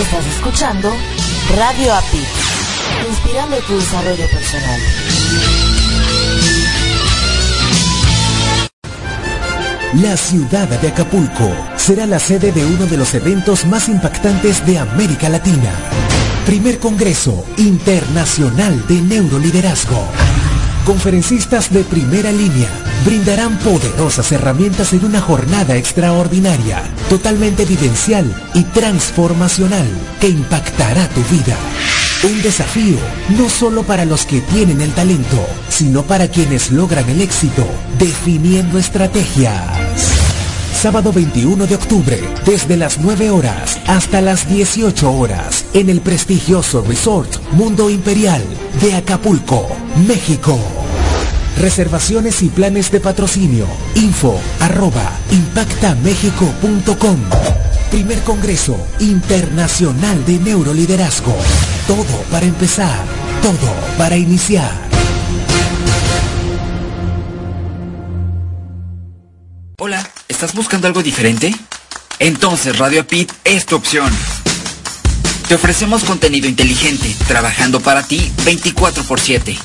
Estás escuchando Radio API, inspirando tu desarrollo personal. La ciudad de Acapulco será la sede de uno de los eventos más impactantes de América Latina. Primer Congreso Internacional de Neuroliderazgo. Conferencistas de primera línea brindarán poderosas herramientas en una jornada extraordinaria, totalmente vivencial y transformacional que impactará tu vida. Un desafío no solo para los que tienen el talento, sino para quienes logran el éxito, definiendo estrategias. Sábado 21 de octubre, desde las 9 horas hasta las 18 horas, en el prestigioso Resort Mundo Imperial de Acapulco, México. Reservaciones y planes de patrocinio. Info arroba impactamexico.com. Primer Congreso Internacional de Neuroliderazgo. Todo para empezar. Todo para iniciar. Hola, ¿estás buscando algo diferente? Entonces Radio Pit es tu opción. Te ofrecemos contenido inteligente, trabajando para ti 24 por 7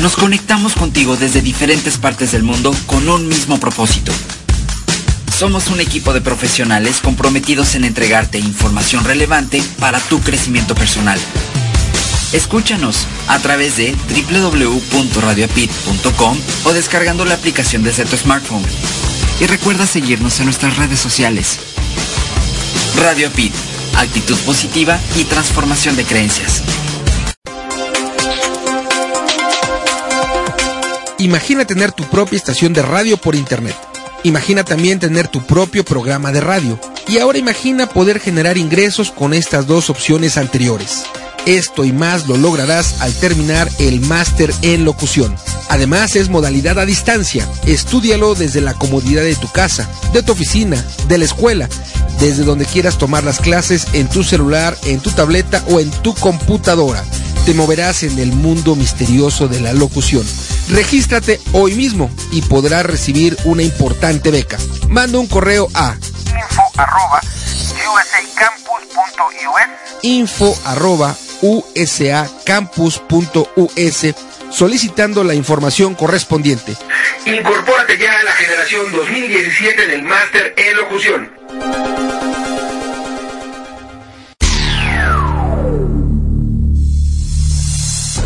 nos conectamos contigo desde diferentes partes del mundo con un mismo propósito. Somos un equipo de profesionales comprometidos en entregarte información relevante para tu crecimiento personal. Escúchanos a través de www.radioapit.com o descargando la aplicación desde tu smartphone. Y recuerda seguirnos en nuestras redes sociales. Radio Pit, actitud positiva y transformación de creencias. Imagina tener tu propia estación de radio por internet. Imagina también tener tu propio programa de radio. Y ahora imagina poder generar ingresos con estas dos opciones anteriores. Esto y más lo lograrás al terminar el máster en locución. Además es modalidad a distancia. Estúdialo desde la comodidad de tu casa, de tu oficina, de la escuela, desde donde quieras tomar las clases en tu celular, en tu tableta o en tu computadora. Te moverás en el mundo misterioso de la locución. Regístrate hoy mismo y podrás recibir una importante beca. Manda un correo a info arroba info arroba usacampus.us solicitando la información correspondiente. Incorpórate ya a la generación 2017 del máster en locución.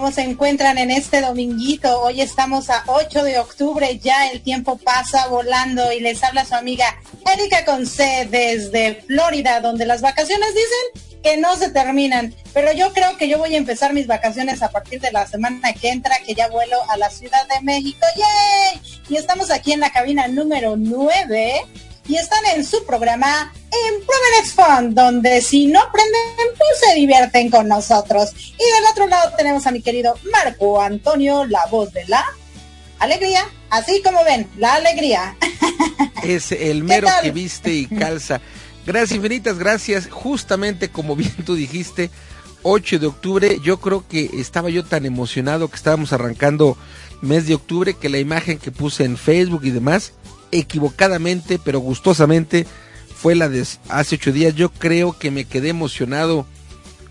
¿Cómo se encuentran en este dominguito? Hoy estamos a 8 de octubre, ya el tiempo pasa volando y les habla su amiga Erika Conce desde Florida, donde las vacaciones dicen que no se terminan, pero yo creo que yo voy a empezar mis vacaciones a partir de la semana que entra, que ya vuelo a la Ciudad de México, ¡yay! Y estamos aquí en la cabina número 9 y están en su programa Improvement Fun, donde si no aprenden, pues se divierten con nosotros. Y del otro lado tenemos a mi querido Marco Antonio, la voz de la Alegría, así como ven, la alegría. Es el mero que viste y calza. Gracias infinitas, gracias. Justamente como bien tú dijiste, 8 de octubre, yo creo que estaba yo tan emocionado que estábamos arrancando mes de octubre que la imagen que puse en Facebook y demás, equivocadamente pero gustosamente, fue la de hace ocho días. Yo creo que me quedé emocionado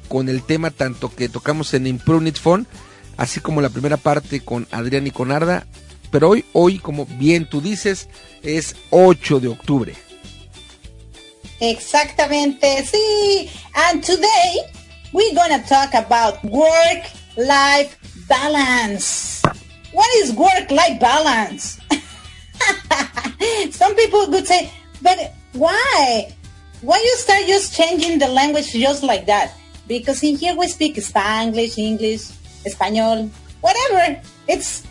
con el tema tanto que tocamos en Imprunit Phone, así como la primera parte con Adrián y con Arda. Pero hoy, hoy, como bien tú dices, es 8 de octubre. Exactamente, sí. And today we're gonna talk about work-life balance. What is work-life balance? Some people would say, but why? Why you start just changing the language just like that? Because in here we speak Spanglish, English, Espanol, whatever. It's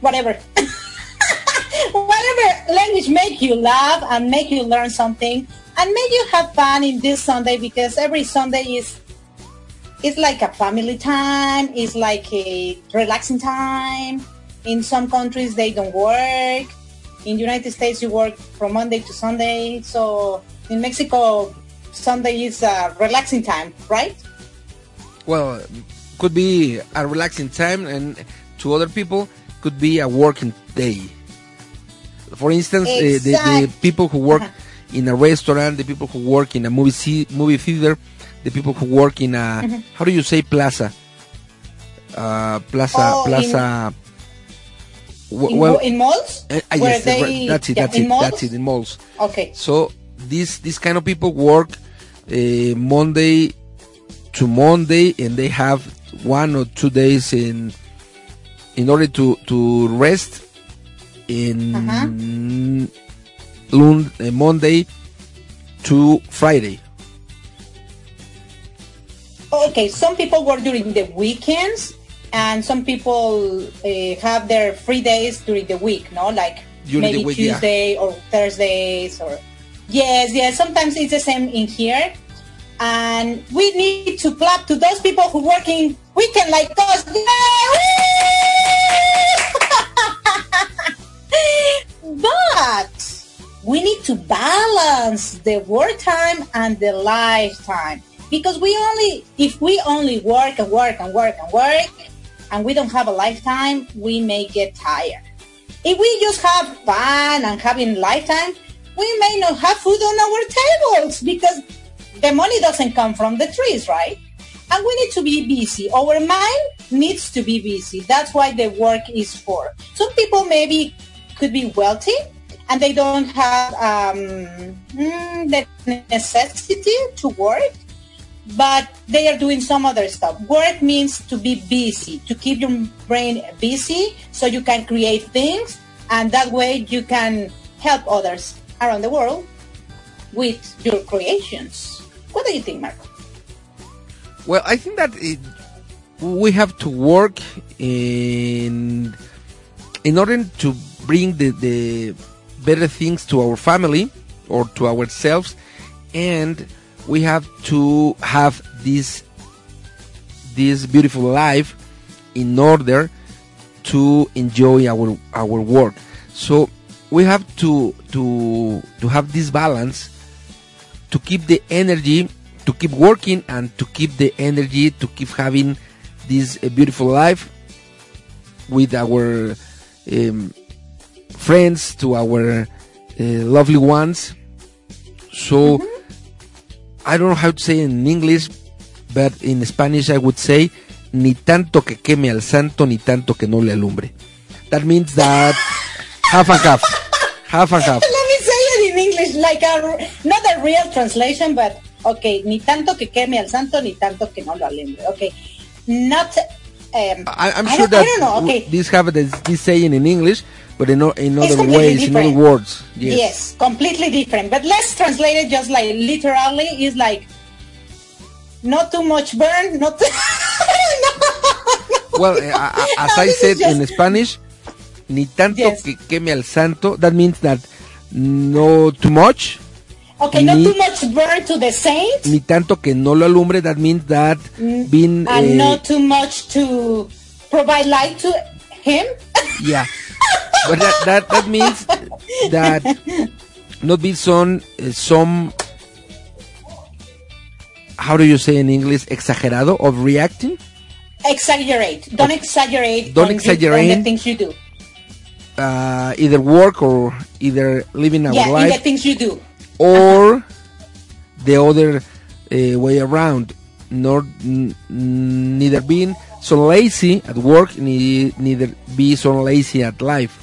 whatever. whatever language make you laugh and make you learn something and make you have fun in this Sunday because every Sunday is it's like a family time, it's like a relaxing time. In some countries they don't work. In the United States you work from Monday to Sunday. So in Mexico Sunday is a relaxing time, right? Well, could be a relaxing time and to other people could be a working day. For instance, uh, the, the, people who work uh-huh. in a restaurant, the people who work in a movie movie theater, the people who work in a mm-hmm. how do you say plaza? Uh, plaza, oh, plaza. In, in, well, in malls. Uh, yes, they, that's it. That's yeah, it. Malls? That's it. In malls. Okay. So these these kind of people work uh, Monday to Monday, and they have one or two days in in order to to rest in uh, Monday to Friday. Okay, some people work during the weekends, and some people uh, have their free days during the week. No, like during maybe week, Tuesday yeah. or Thursdays or yes, yes. Sometimes it's the same in here, and we need to clap to those people who working weekend like us. but we need to balance the work time and the lifetime because we only if we only work and work and work and work and we don't have a lifetime we may get tired. If we just have fun and having lifetime we may not have food on our tables because the money doesn't come from the trees right? And we need to be busy. Our mind needs to be busy. That's why the work is for. Some people maybe could be wealthy and they don't have um, mm, the necessity to work but they are doing some other stuff. Work means to be busy, to keep your brain busy so you can create things and that way you can help others around the world with your creations. What do you think, Marco? Well, I think that it, we have to work in in order to bring the, the better things to our family or to ourselves and we have to have this this beautiful life in order to enjoy our our work. So we have to to to have this balance to keep the energy to keep working and to keep the energy to keep having this uh, beautiful life with our um, friends to our uh, lovely ones. So mm-hmm I don't know how to say in English, but in Spanish I would say ni tanto que queme al santo ni tanto que no le alumbre. That means that half and half, half and half. Let me say it in English, like a, not a real translation, but okay, ni tanto que queme al santo ni tanto que no lo alumbre. Okay, not. Um, I, am sure that know, okay. this have this, this saying in English, but in, in other ways, different. in other words. Yes. yes, completely different. But let's translate it just like literally. It's like not too much burn, not. Too no. Well, uh, as I said just... in Spanish, ni tanto yes. que queme al santo. That means that no too much. Okay, ni, not too much burn to the saint. Ni tanto que no lo alumbre. That means that mm, being. And not too much to provide light to him. Yeah. but that, that, that means that not be some, uh, some, how do you say in English, exagerado of reacting? Exaggerate. Don't exaggerate. Don't on the- exaggerate. the things you do. Uh, either work or either living our yeah, in the life things you do. Or the other uh, way around. Nor, neither being so lazy at work, ne- neither be so lazy at life.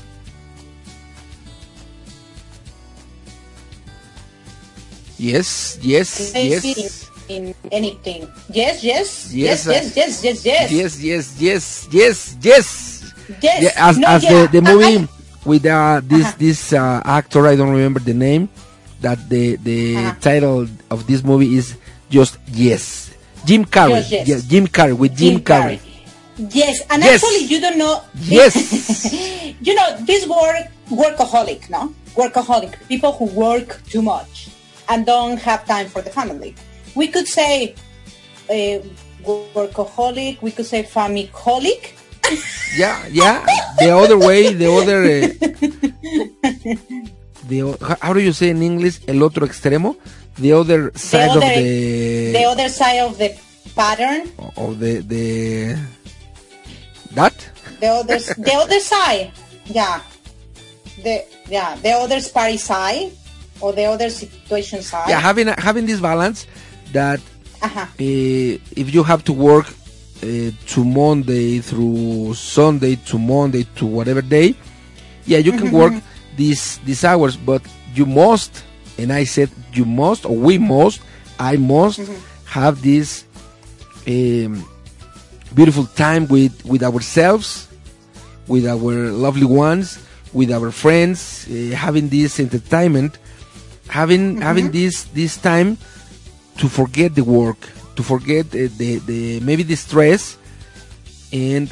Yes, yes, Lazy yes. In anything. Yes, yes, Yes, yes, yes, yes, yes, yes. Yes, yes, yes, yes, yes. Yeah, as No, as yeah. the, the movie I- with uh, this Uh-huh. this uh, actor I don't remember the name that the the Uh-huh. title of this movie is just yes Jim Carrey Just yes. Yeah, Jim Carrey with Jim, Carrey. Yes, and Yes. actually, you don't know. Yes. you know this word workaholic, no? Workaholic. People who work too much and don't have time for the family. We could say uh, workaholic. We could say famicolic. Yeah, yeah. The other way, the other. Uh, the how- do you say in English? El otro extremo. The other side other- of the The other side of the pattern. of the the that. The other, the other side. Yeah. The yeah, the other party side or the other situation side. Yeah, having having this balance that uh, if you have to work uh, to Monday through Sunday to Monday to whatever day, yeah, you can work these these hours, but you must, and I said you must, or we must, I must have this um, beautiful time with with ourselves, with our lovely ones, with our friends, uh, having this entertainment, having having this this time to forget the work, to forget uh, the, the maybe the stress, and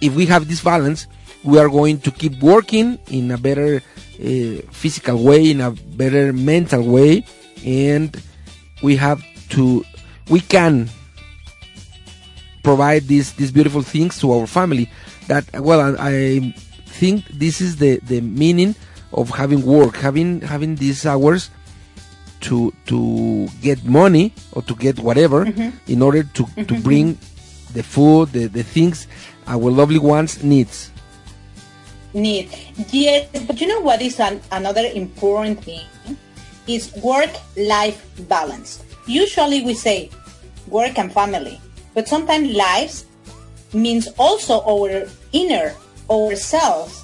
if we have this balance, we are going to keep working in a better uh, physical way, in a better mental way, and we have to, we can provide these these beautiful things to our family. That well, I, I think this is the the meaning of having work, having having these hours to to get money or to get whatever in order to to bring the food, the the things our lovely ones needs. Need. Yes, but you know what is an, another important thing? Is work-life balance. Usually we say work and family, but sometimes lives means also our inner, ourselves.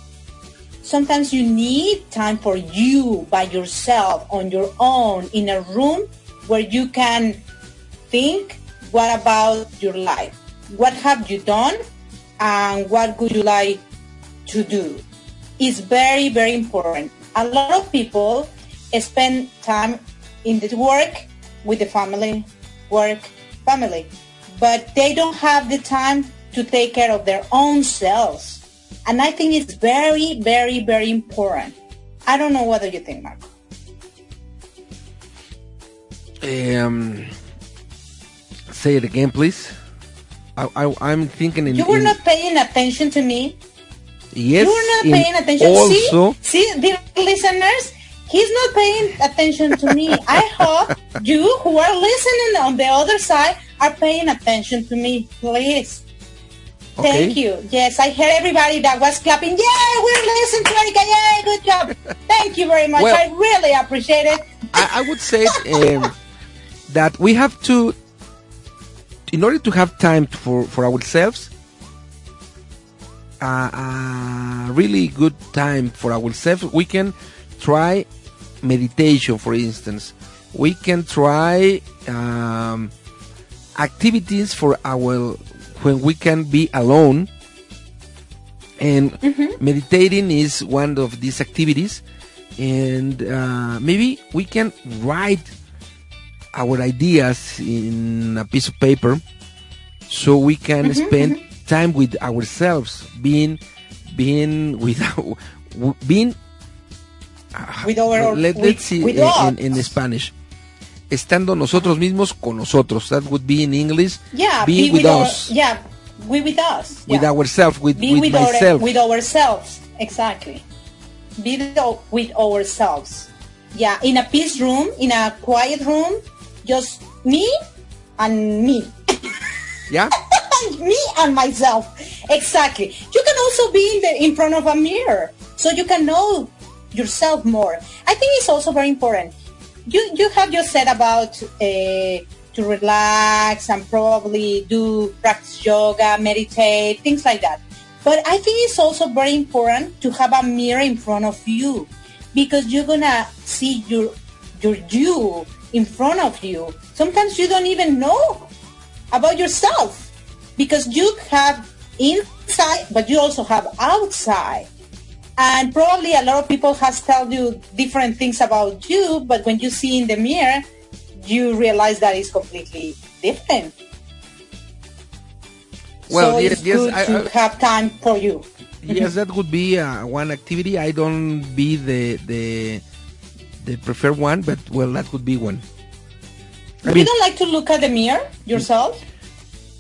Sometimes you need time for you by yourself on your own in a room where you can think what about your life? What have you done and what would you like to do is very, very important. A lot of people spend time in the work with the family, work, family, but they don't have the time to take care of their own selves. And I think it's very, very, very important. I don't know what do you think, Marco. Um, say it again, please. I, I I'm thinking in, You were in- not paying attention to me. Yes. You're not paying attention. Also, See, see, dear listeners, he's not paying attention to me. I hope you who are listening on the other side are paying attention to me, please. Okay. Thank you. Yes, I heard everybody that was clapping. Yeah, we're listening to Erika. Yeah, good job. Thank you very much. Well- I really appreciate it. I, I would say um, that we have to, in order to have time for, for ourselves, uh, a really good time for ourselves, we can try meditation, for instance. We can try um, activities for our when we can be alone. And meditating is one of these activities and uh, maybe we can write our ideas in a piece of paper so we can spend time with ourselves being being without being ah, With our, let, with, let's see with in, in, in Spanish estando nosotros mismos con nosotros that would be in English yeah, being be with, our- us yeah, we with us. with yeah. ourselves with, be with with, myself Our, with ourselves exactly. Be with ourselves. Yeah, in a peace room, in a quiet room, just me and me. Yeah? me and myself. Exactly. You can also be in, the, in front of a mirror so you can know yourself more. I think it's also very important. You, you have just said about uh, to relax and probably do practice yoga, meditate, things like that. But I think it's also very important to have a mirror in front of you because you're gonna see your your you in front of you. Sometimes you don't even know about yourself because you have inside, but you also have outside. And probably a lot of people has told you different things about you, but when you see in the mirror, you realize that it's completely different. Well, so yes, it's yes, good I- to I- have time for you. yes, that would be uh, one activity. I don't be the the the preferred one, but well, that would be one. I you don't like to look at the mirror yourself?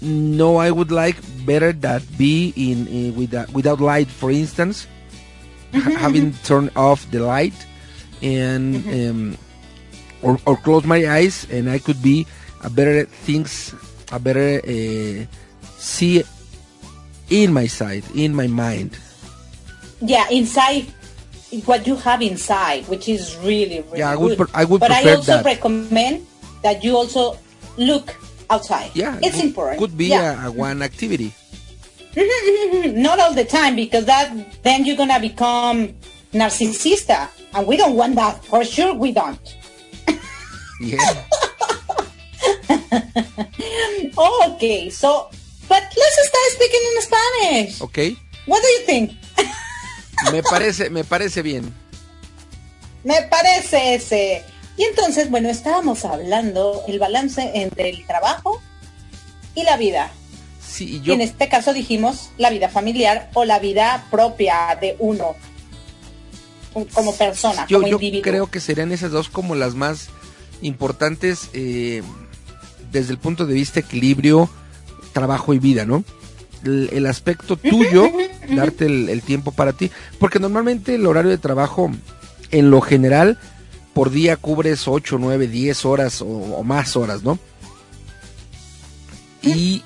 No, I would like better that be in, in without without light, for instance, ha- having turned off the light, and um, or or close my eyes, and I could be a better things, a better uh, see in my sight, in my mind. Yeah, inside what you have inside, which is really, really Yeah, I would good. I would but I also that. recommend that you also look outside. Yeah, it's could- important. Could be Yeah. a, a one activity. Not all the time because that then you're gonna become narcissista, and we don't want that. For sure, we don't. Yeah. Okay, so but let's start speaking in Spanish. okay. What do you think? Me parece, me parece bien. Me parece ese. Y entonces, bueno, estábamos hablando el balance entre el trabajo y la vida. Sí, y yo, en este caso dijimos la vida familiar o la vida propia de uno como persona, yo, como yo individuo. creo que serían esas dos como las más importantes eh, desde el punto de vista equilibrio, trabajo y vida, ¿no? El, el aspecto tuyo, darte el, el tiempo para ti, porque normalmente el horario de trabajo, en lo general, por día cubres 8, 9, 10 horas o, o más horas, ¿no? Y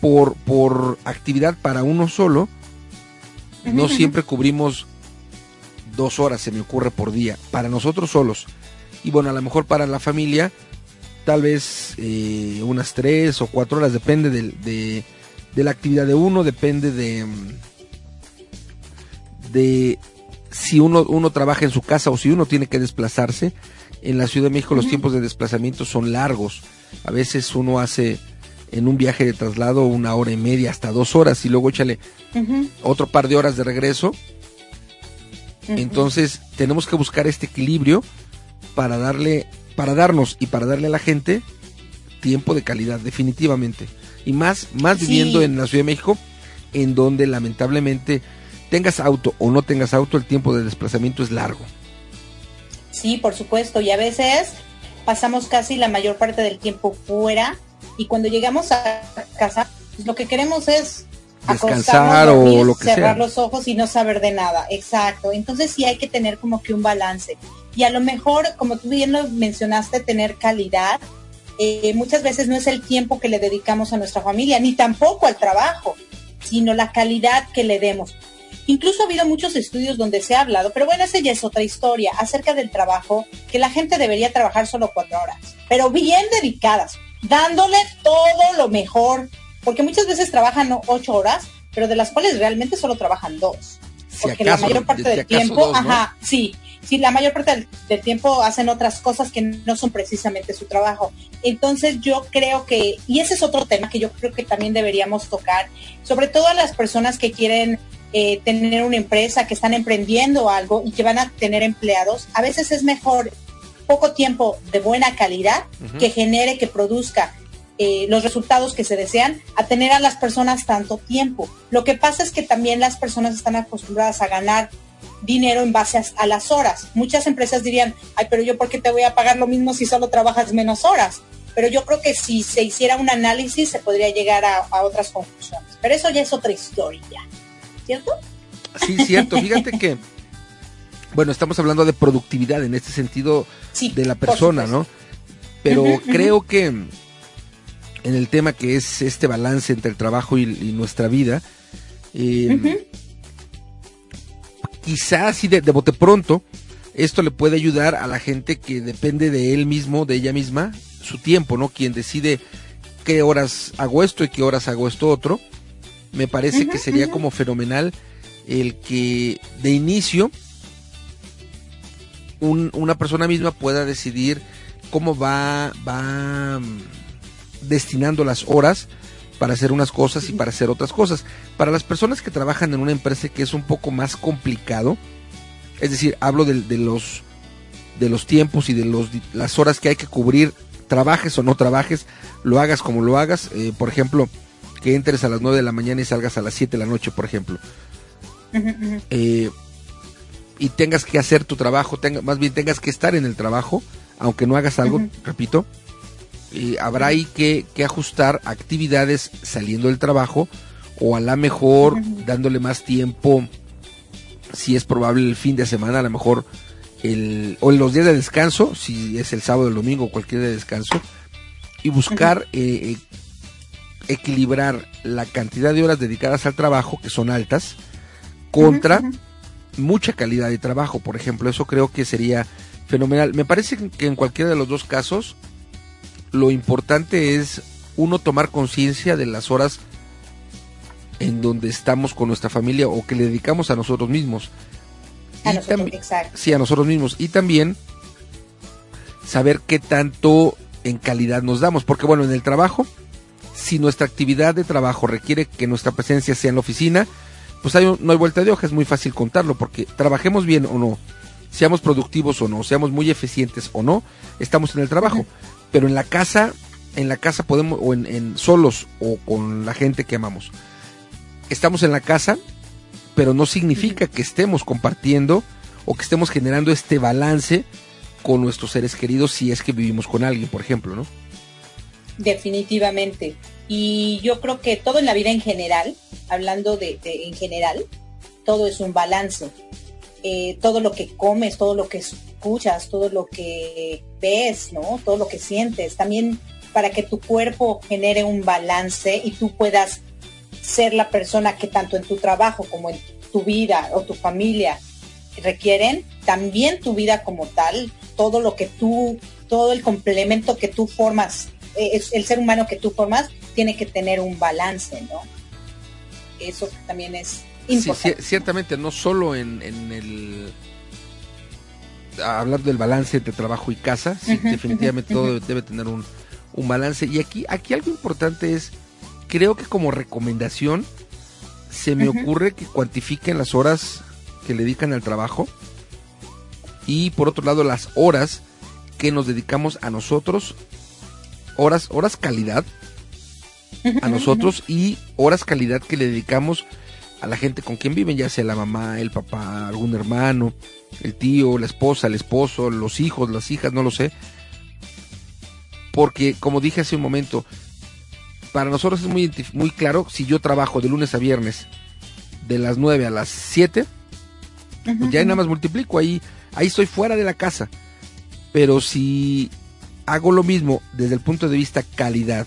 por, por actividad para uno solo, no siempre cubrimos dos horas, se me ocurre por día, para nosotros solos. Y bueno, a lo mejor para la familia, tal vez eh, unas tres o cuatro horas, depende del- de, de la actividad de uno, depende de, mm, de si uno, uno trabaja en su casa o si uno tiene que desplazarse. En la Ciudad de México los tiempos de desplazamiento son largos. A veces uno hace en un viaje de traslado una hora y media hasta dos horas y luego échale otro par de horas de regreso. Entonces tenemos que buscar este equilibrio para darle, para darnos y para darle a la gente tiempo de calidad, definitivamente. Y más, más Sí. viviendo en la Ciudad de México, en donde lamentablemente tengas auto o no tengas auto, el tiempo de desplazamiento es largo. Sí, por supuesto. Y a veces pasamos casi la mayor parte del tiempo fuera y cuando llegamos a casa, pues lo que queremos es Descansar o dormir, lo que cerrar sea. los ojos y no saber de nada. Exacto. Entonces sí hay que tener como que un balance. Y a lo mejor, como tú bien lo mencionaste, tener calidad. eh, muchas veces no es el tiempo que le dedicamos a nuestra familia, ni tampoco al trabajo, sino la calidad que le demos. Incluso ha habido muchos estudios donde se ha hablado, pero bueno, esa ya es otra historia, acerca del trabajo, que la gente debería trabajar solo cuatro horas, pero bien dedicadas, dándole todo lo mejor, porque muchas veces trabajan ocho horas, pero de las cuales realmente solo trabajan dos. Si Porque acaso, la mayor parte si del tiempo, dos, ¿no? ajá, sí, sí, la mayor parte del, del tiempo hacen otras cosas que no son precisamente su trabajo. Entonces yo creo que, y ese es otro tema que yo creo que también deberíamos tocar, sobre todo a las personas que quieren eh, tener una empresa, que están emprendiendo algo y que van a tener empleados, a veces es mejor poco tiempo de buena calidad que genere, que produzca eh, los resultados que se desean, a tener a las personas tanto tiempo. Lo que pasa es que también las personas están acostumbradas a ganar dinero en base a, a las horas. Muchas empresas dirían, ay, pero yo por qué te voy a pagar lo mismo si solo trabajas menos horas. Pero yo creo que si se hiciera un análisis se podría llegar a, a otras conclusiones. Pero eso ya es otra historia, ¿cierto? Sí, cierto. Fíjate que, bueno, estamos hablando de productividad en este sentido de la persona, ¿no? Pero creo que en el tema que es este balance entre el trabajo y, nuestra vida, eh, quizás sí de, de bote pronto, esto le puede ayudar a la gente que depende de él mismo, de ella misma, su tiempo, ¿no? Quien decide qué horas hago esto y qué horas hago esto otro. Me parece que sería como fenomenal el que de inicio una persona misma pueda decidir cómo va, va mm, destinando las horas para hacer unas cosas y para hacer otras cosas. Para las personas que trabajan en una empresa que es un poco más complicado, es decir, hablo de, los de los tiempos y de los, las horas que hay que cubrir, trabajes o no trabajes, lo hagas como lo hagas. Eh, por ejemplo, que entres a las 9 de la mañana y salgas a las 7 de la noche, por ejemplo. Eh, y tengas que hacer tu trabajo, tenga, más bien tengas que estar en el trabajo, aunque no hagas algo, repito, habrá ahí que, que, ajustar actividades saliendo del trabajo o a la mejor dándole más tiempo, si es probable el fin de semana, a lo mejor el, o los días de descanso, si es el sábado, el domingo, o cualquier día de descanso, y buscar eh, eh, equilibrar la cantidad de horas dedicadas al trabajo, que son altas, contra mucha calidad de trabajo, por ejemplo. Eso creo que sería fenomenal. Me parece que en cualquiera de los dos casos, lo importante es uno tomar conciencia de las horas en donde estamos con nuestra familia o que le dedicamos a nosotros mismos. A nosotros, exacto. Sí, a nosotros mismos. Y también saber qué tanto en calidad nos damos. Porque bueno, en el trabajo, si nuestra actividad de trabajo requiere que nuestra presencia sea en la oficina, pues hay, no hay vuelta de hoja, es muy fácil contarlo, porque trabajemos bien o no, seamos productivos o no, seamos muy eficientes o no, estamos en el trabajo. Pero en la casa, en la casa podemos, o en, solos o con la gente que amamos. Estamos en la casa, pero no significa que estemos compartiendo o que estemos generando este balance con nuestros seres queridos si es que vivimos con alguien, por ejemplo, ¿no? Definitivamente. Y yo creo que todo en la vida en general, hablando de, en general, todo es un balance. Eh, todo lo que comes, todo lo que escuchas, todo lo que ves, ¿no? Todo lo que sientes. También para que tu cuerpo genere un balance y tú puedas ser la persona que tanto en tu trabajo como en tu vida o tu familia requieren, también tu vida como tal, todo lo que tú, todo el complemento que tú formas, eh, el ser humano que tú formas, tiene que tener un balance, ¿no? Eso también es importante. Sí, ciertamente, no solo en, el hablar del balance entre trabajo y casa, sí, definitivamente todo debe tener un, un, balance. Y aquí, aquí algo importante es, creo que como recomendación, se me ocurre que cuantifiquen las horas que le dedican al trabajo y por otro lado las horas que nos dedicamos a nosotros, horas, horas calidad, a nosotros y horas calidad que le dedicamos a la gente con quien viven, ya sea la mamá, el papá, algún hermano, el tío, la esposa, el esposo, los hijos, las hijas, no lo sé. Porque, como dije hace un momento, para nosotros es muy, muy claro si yo trabajo de lunes a viernes de las 9 a las 7, pues ya nada más multiplico, ahí, ahí estoy fuera de la casa. Pero si hago lo mismo desde el punto de vista calidad,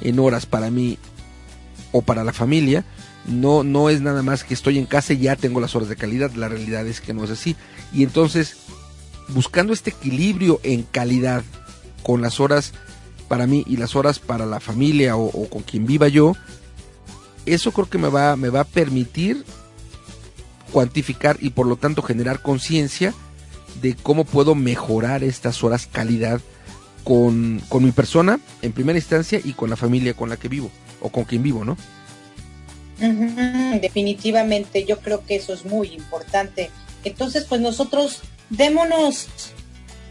en horas para mí o para la familia, no, no es nada más que estoy en casa y ya tengo las horas de calidad, la realidad es que no es así. Y entonces, buscando este equilibrio en calidad con las horas para mí y las horas para la familia o, con quien viva yo, eso creo que me va, me va a permitir cuantificar y por lo tanto generar conciencia de cómo puedo mejorar estas horas calidad con, mi persona en primera instancia y con la familia con la que vivo o con quien vivo, ¿no? definitivamente, yo creo que eso es muy importante. Entonces, pues nosotros démonos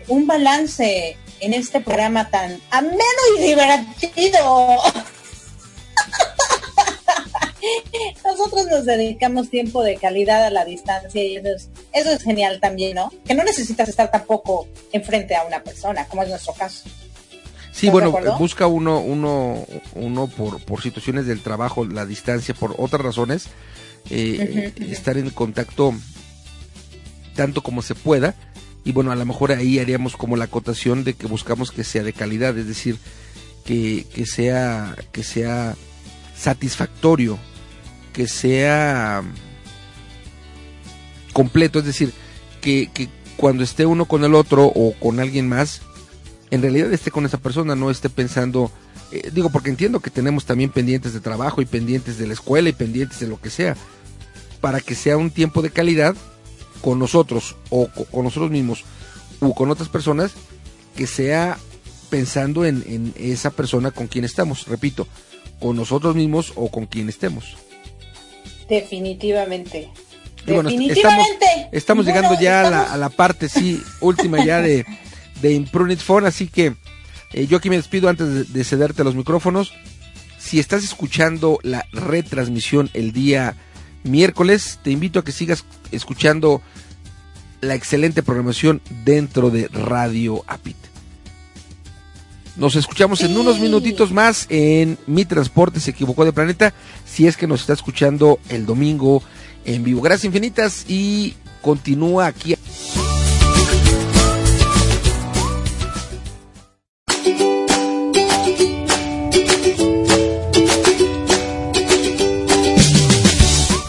un balance en este programa tan ameno y divertido. Nosotros nos dedicamos tiempo de calidad a la distancia y eso es, eso es genial también, ¿no? Que no necesitas estar tampoco enfrente a una persona, como es nuestro caso. Sí, bueno, busca uno, uno, uno por, por situaciones del trabajo, la distancia, por otras razones, eh, estar en contacto tanto como se pueda. Y bueno, a lo mejor ahí haríamos como la acotación de que buscamos que sea de calidad, es decir, que, que sea, que sea satisfactorio, que sea completo, es decir, que, cuando esté uno con el otro o con alguien más, en realidad esté con esa persona, no esté pensando, eh, digo, porque entiendo que tenemos también pendientes de trabajo y pendientes de la escuela y pendientes de lo que sea, para que sea un tiempo de calidad con nosotros o con nosotros mismos o con otras personas, que sea pensando en, esa persona con quien estamos, repito, con nosotros mismos o con quien estemos. Definitivamente. Definitivamente. estamos, llegando ya A, la, parte, sí, última ya de, de Imprunit Phone, así que eh, yo aquí me despido antes de, cederte los micrófonos. Si estás escuchando la retransmisión el día miércoles, te invito a que sigas escuchando la excelente programación dentro de Radio Apit. Nos escuchamos en unos minutitos más en Mi Transporte se equivocó de planeta, si es que nos está escuchando el domingo en vivo. Gracias infinitas y continúa aquí.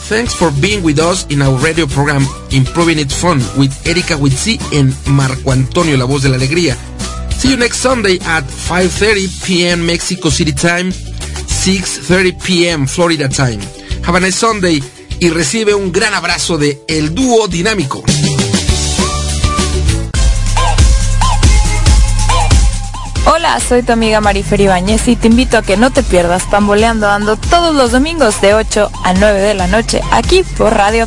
Thanks for being with us in our radio program Improving It Fun with Erika Witsi and Marco Antonio, la voz de la alegría. See you next Sunday at 5.30 p.m. Mexico City time, 6.30 p.m. Florida time. Have a nice Sunday y recibe un gran abrazo de El Dúo Dinámico. Hola, soy tu amiga Marifer Ibáñez y te invito a que no te pierdas Pamboleando Ando todos los domingos de 8 a 9 de la noche aquí por Radio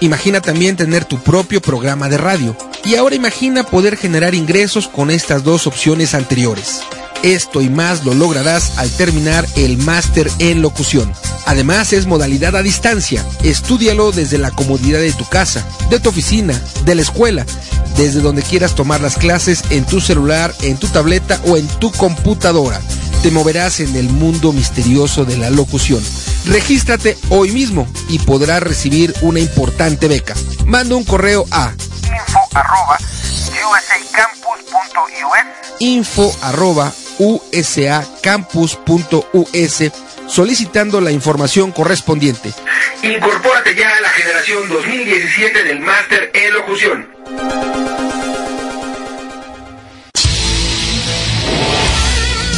Imagina también tener tu propio programa de radio y ahora imagina poder generar ingresos con estas dos opciones anteriores. Esto y más lo lograrás al terminar el máster en locución. Además es modalidad a distancia. Estúdialo desde la comodidad de tu casa, de tu oficina, de la escuela, desde donde quieras tomar las clases en tu celular, en tu tableta o en tu computadora. Te moverás en el mundo misterioso de la locución. Regístrate hoy mismo y podrás recibir una importante beca. Manda un correo a info arroba usacampus.us info arroba usacampus.us solicitando la información correspondiente. Incorpórate ya a la generación 2017 del máster en locución.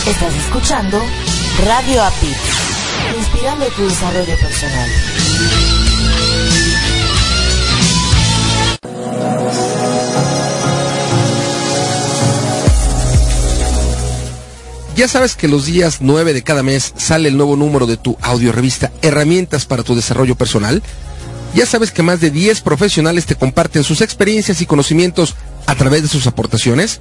Estás escuchando Radio API, inspirando tu desarrollo personal. Ya sabes que los días 9 de cada mes sale el nuevo número de tu audiorevista Herramientas para tu desarrollo personal. Ya sabes que más de 10 profesionales te comparten sus experiencias y conocimientos a través de sus aportaciones.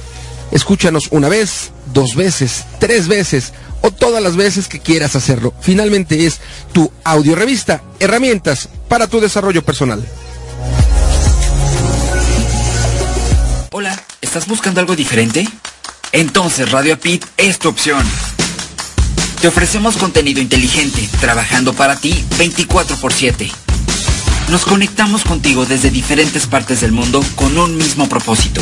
Escúchanos una vez, dos veces, tres veces o todas las veces que quieras hacerlo. Finalmente es tu audiorevista, herramientas para tu desarrollo personal. Hola, ¿estás buscando algo diferente? Entonces Radio Pit es tu opción. Te ofrecemos contenido inteligente, trabajando para ti 24 x 7. Nos conectamos contigo desde diferentes partes del mundo con un mismo propósito